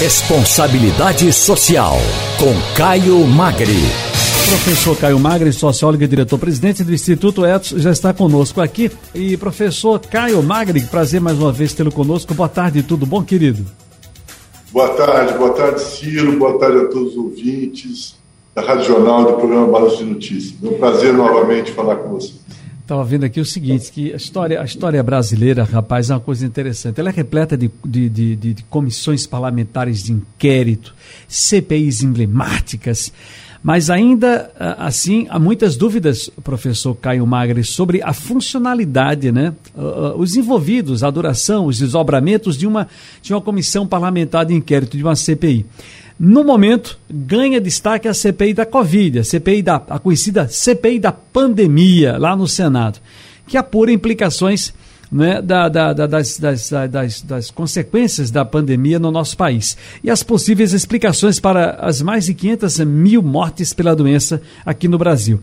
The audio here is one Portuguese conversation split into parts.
Responsabilidade Social, com Caio Magri. Professor Caio Magri, sociólogo e diretor-presidente do Instituto Etos, já está conosco aqui. E professor Caio Magri, prazer mais uma vez tê-lo conosco. Boa tarde, tudo bom, querido? Boa tarde, boa tarde, Ciro, boa tarde a todos os ouvintes da Rádio Jornal do programa Balanço de Notícias. É um prazer novamente falar com vocês. Estava vendo aqui o seguinte, que a história, a história brasileira, rapaz, é uma coisa interessante. Ela é repleta de, de, de, de comissões parlamentares de inquérito, CPIs emblemáticas, mas ainda assim há muitas dúvidas, professor Caio Magre, sobre a funcionalidade, né? Os envolvidos, a duração, os desdobramentos de uma, de uma comissão parlamentar de inquérito, de uma CPI. No momento, ganha destaque a CPI da Covid, a CPI da a conhecida CPI da pandemia lá no Senado, que apura implicações né, da, da, da, das, das, das, das, consequências da pandemia no nosso país e as possíveis explicações para as mais de 500 mil mortes pela doença aqui no Brasil.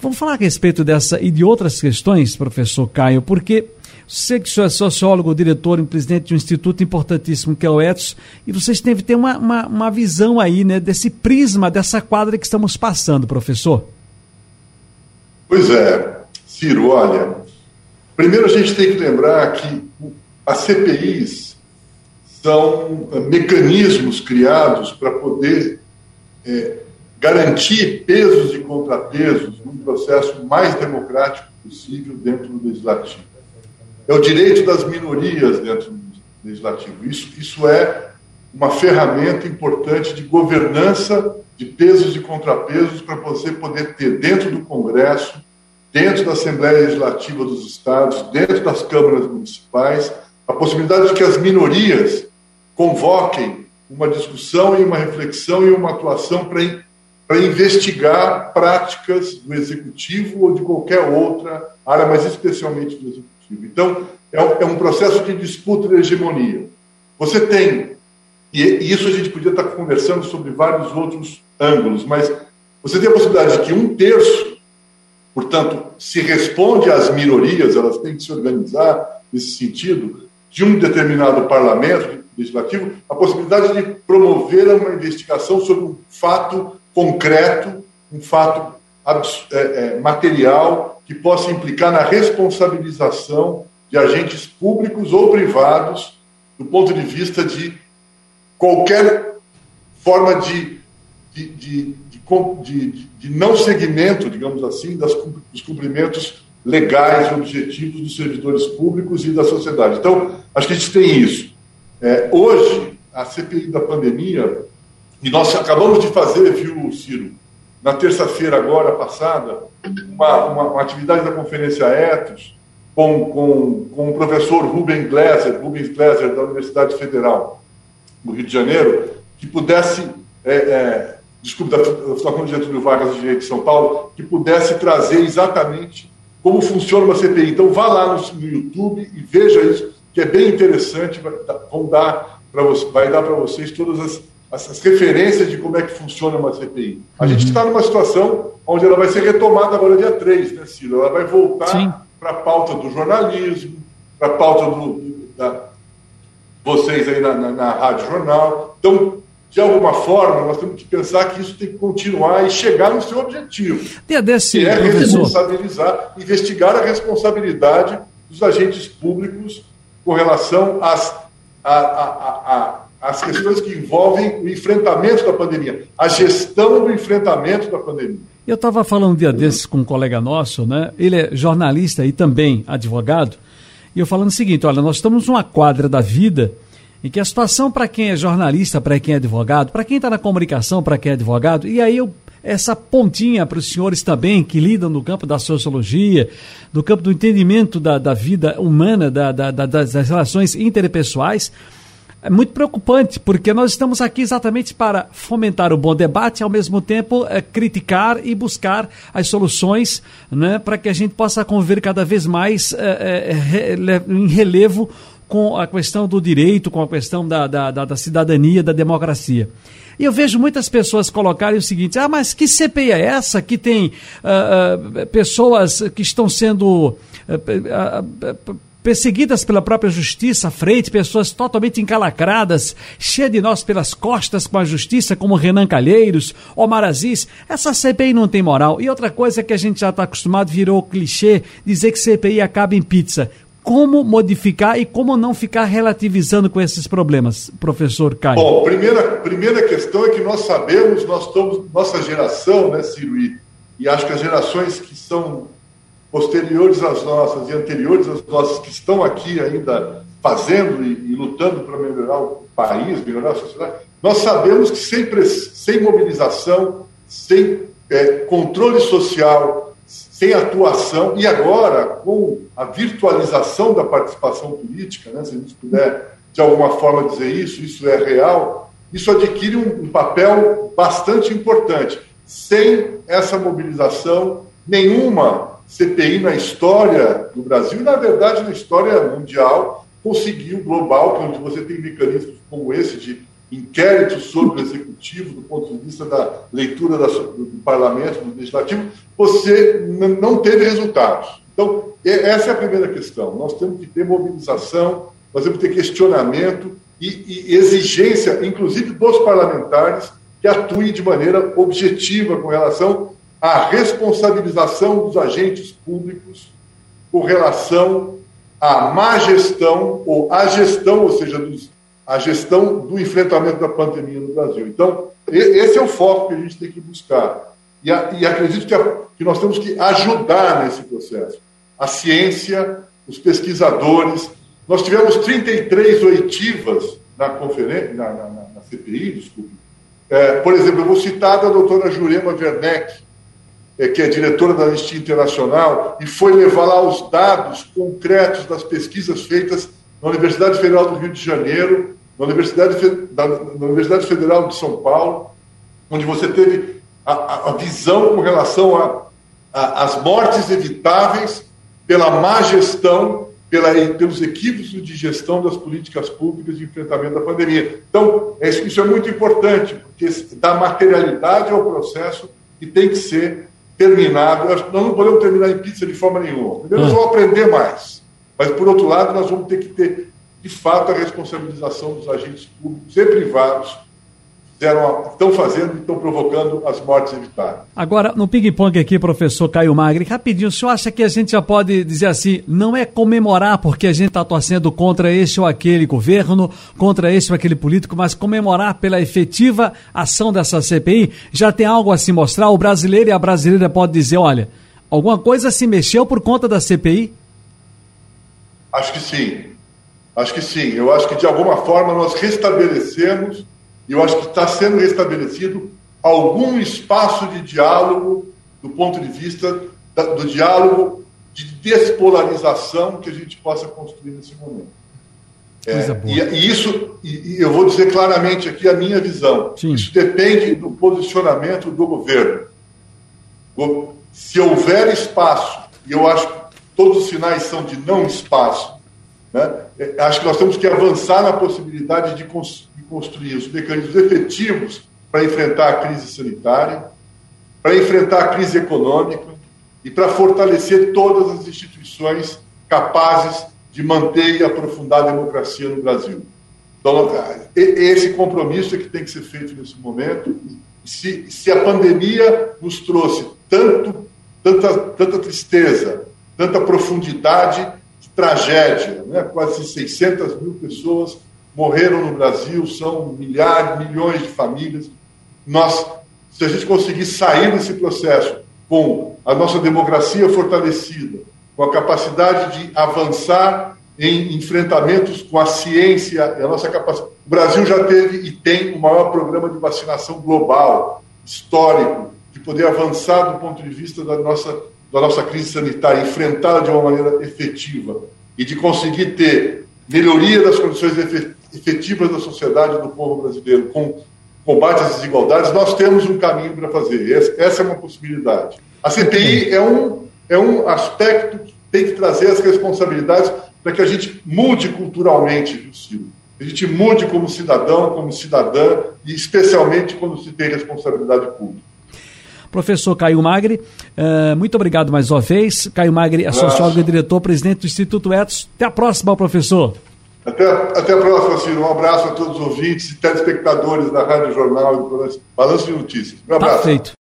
Vamos falar a respeito dessa e de outras questões, professor Caio, porque Sei que o senhor é sociólogo, diretor e presidente de um instituto importantíssimo que é o ETS, e vocês que ter uma, uma, uma visão aí, né, desse prisma, dessa quadra que estamos passando, professor. Pois é, Ciro, olha, primeiro a gente tem que lembrar que as CPIs são eh, mecanismos criados para poder é, garantir pesos e contrapesos num processo mais democrático possível dentro do legislativo é o direito das minorias dentro do legislativo. Isso, isso é uma ferramenta importante de governança de pesos e contrapesos para você poder ter dentro do Congresso, dentro da Assembleia Legislativa dos Estados, dentro das câmaras municipais, a possibilidade de que as minorias convoquem uma discussão e uma reflexão e uma atuação para, para investigar práticas do executivo ou de qualquer outra área, mas especialmente do executivo. Então, é um, é um processo de disputa de hegemonia. Você tem, e, e isso a gente podia estar conversando sobre vários outros ângulos, mas você tem a possibilidade de que um terço, portanto, se responde às minorias, elas têm que se organizar nesse sentido, de um determinado parlamento legislativo, a possibilidade de promover uma investigação sobre um fato concreto, um fato é, é, material que possa implicar na responsabilização de agentes públicos ou privados do ponto de vista de qualquer forma de, de, de, de, de não segmento, digamos assim, das, dos cumprimentos legais e objetivos dos servidores públicos e da sociedade. Então, acho que a gente tem isso. É, hoje, a CPI da pandemia, e nós acabamos de fazer, viu, Ciro, na terça-feira agora passada, uma, uma, uma, atividade da Conferência Etos com, com, com o professor Rubens Gleiser, Rubens Gleiser da Universidade Federal do Rio de Janeiro, que pudesse, é, é, desculpe, da Fundação de Getúlio Vargas de Direito de São Paulo, que pudesse trazer exatamente como funciona uma CPI. Então vá lá no, no YouTube e veja isso, que é bem interessante, vai, dar você, vai dar para vocês todas as as referências de como é que funciona uma CPI. A uhum. gente está numa situação onde ela vai ser retomada agora dia 3, né, Ciro? Ela vai voltar para a pauta do jornalismo, para a pauta do, da vocês aí na, na, na Rádio Jornal. Então, de alguma forma, nós temos que pensar que isso tem que continuar e chegar no seu objetivo. Dia desse, que é responsabilizar, investigar a responsabilidade dos agentes públicos com relação às, a, a, a, as questões que envolvem o enfrentamento da pandemia, a gestão do enfrentamento da pandemia. Eu estava falando um dia desses com um colega nosso, né? Ele é jornalista e também advogado, e eu falando o seguinte: olha, nós estamos numa quadra da vida em que a situação para quem é jornalista, para quem é advogado, para quem está na comunicação, para quem é advogado, e aí eu essa pontinha para os senhores também que lidam no campo da sociologia, no campo do entendimento da, da vida humana, da, da, das relações interpessoais é muito preocupante, porque nós estamos aqui exatamente para fomentar o bom debate, ao mesmo tempo é, criticar e buscar as soluções né, para que a gente possa conviver cada vez mais é, é, em relevo com a questão do direito, com a questão da, da, da, da cidadania, da democracia. E eu vejo muitas pessoas colocarem o seguinte: ah, mas que CPI é essa que tem uh, uh, pessoas que estão sendo. Uh, perseguidas pela própria justiça, frente, pessoas totalmente encalacradas, cheia de nós pelas costas com a justiça, como Renan Calheiros, Omar Aziz. Essa CPI não tem moral. E outra coisa que a gente já está acostumado, virou clichê, dizer que CPI acaba em pizza como modificar e como não ficar relativizando com esses problemas, professor Caio? Bom, primeira, primeira questão é que nós sabemos, nós estamos, nossa geração, né, Ciro, e, e acho que as gerações que são posteriores às nossas e anteriores às nossas, que estão aqui ainda fazendo e, e lutando para melhorar o país, melhorar a sociedade, nós sabemos que sem, sem mobilização, sem é, controle social, sem atuação, e agora, com a virtualização da participação política, né, se a gente puder de alguma forma dizer isso, isso é real, isso adquire um, um papel bastante importante. Sem essa mobilização, nenhuma CPI na história do Brasil, e na verdade na história mundial, conseguiu, global, onde você tem mecanismos como esse de inquéritos sobre o executivo, do ponto de vista da leitura da, do parlamento, do legislativo, você não teve resultados. Então, essa é a primeira questão. Nós temos que ter mobilização, nós temos que ter questionamento e, e exigência, inclusive dos parlamentares, que atuem de maneira objetiva com relação à responsabilização dos agentes públicos com relação à má gestão ou à gestão, ou seja, dos a gestão do enfrentamento da pandemia no Brasil. Então, esse é o foco que a gente tem que buscar. E, a, e acredito que, a, que, nós temos que ajudar nesse processo. A ciência, os pesquisadores. Nós tivemos 33 oitivas na conferência, na, na, na CPI, desculpe. É, por exemplo, eu vou citar a doutora Jurema Werneck, é, que é diretora da Anistia Internacional, e foi levar lá os dados concretos das pesquisas feitas na Universidade Federal do Rio de Janeiro, na Universidade, na Universidade Federal de São Paulo, onde você teve a, a visão com relação às mortes evitáveis pela má gestão, pela, pelos equívocos de gestão das políticas públicas de enfrentamento da pandemia. Então, é isso é muito importante, porque dá materialidade ao processo que tem que ser terminado. Nós não podemos terminar em pizza de forma nenhuma. Primeiro, nós vamos aprender mais. Mas, por outro lado, nós vamos ter que ter de fato, a responsabilização dos agentes públicos e privados fizeram, estão fazendo e estão provocando as mortes evitáveis. Agora, no ping-pong aqui, professor Caio Magri, rapidinho, o senhor acha que a gente já pode dizer assim, não é comemorar porque a gente está torcendo contra este ou aquele governo, contra este ou aquele político, mas comemorar pela efetiva ação dessa CPI? Já tem algo a se mostrar? O brasileiro e a brasileira pode dizer, olha, alguma coisa se mexeu por conta da CPI? Acho que sim. Acho que sim. Eu acho que, de alguma forma, nós restabelecemos, eu acho que está sendo restabelecido, algum espaço de diálogo do ponto de vista da, do diálogo de despolarização que a gente possa construir nesse momento. É, e, e, isso, e, e, eu vou dizer claramente aqui a minha visão. Sim. Isso depende do posicionamento do governo. Se houver espaço, e eu acho que todos os sinais são de não espaço, né? É, acho que nós temos que avançar na possibilidade de, construir os mecanismos efetivos para enfrentar a crise sanitária, para enfrentar a crise econômica e para fortalecer todas as instituições capazes de manter e aprofundar a democracia no Brasil. Então, esse compromisso é que tem que ser feito nesse momento. Se, se a pandemia nos trouxe tanto, tanta, tanta tristeza, tanta profundidade, tragédia, né? quase 600 mil pessoas morreram no Brasil, são milhares, milhões de famílias. Nós, se a gente conseguir sair desse processo com a nossa democracia fortalecida, com a capacidade de avançar em enfrentamentos com a ciência, a nossa capacidade. O Brasil já teve e tem o maior programa de vacinação global, histórico, de poder avançar do ponto de vista da nossa da nossa crise sanitária, enfrentá-la de uma maneira efetiva e de conseguir ter melhoria das condições efetivas da sociedade do povo brasileiro com combate às desigualdades, nós temos um caminho para fazer. Essa é uma possibilidade. A CPI é um, é um aspecto que tem que trazer as responsabilidades para que a gente mude culturalmente, viu, Ciro? A gente mude como cidadão, como cidadã, e especialmente quando se tem responsabilidade pública. Professor Caio Magri, uh, muito obrigado mais uma vez. Caio Magri é sociólogo e diretor, presidente do Instituto Etos. Até a próxima, professor. Até, até a próxima, Ciro. Um abraço a todos os ouvintes e telespectadores da Rádio Jornal e do Balanço de Notícias. Um abraço. Tá feito.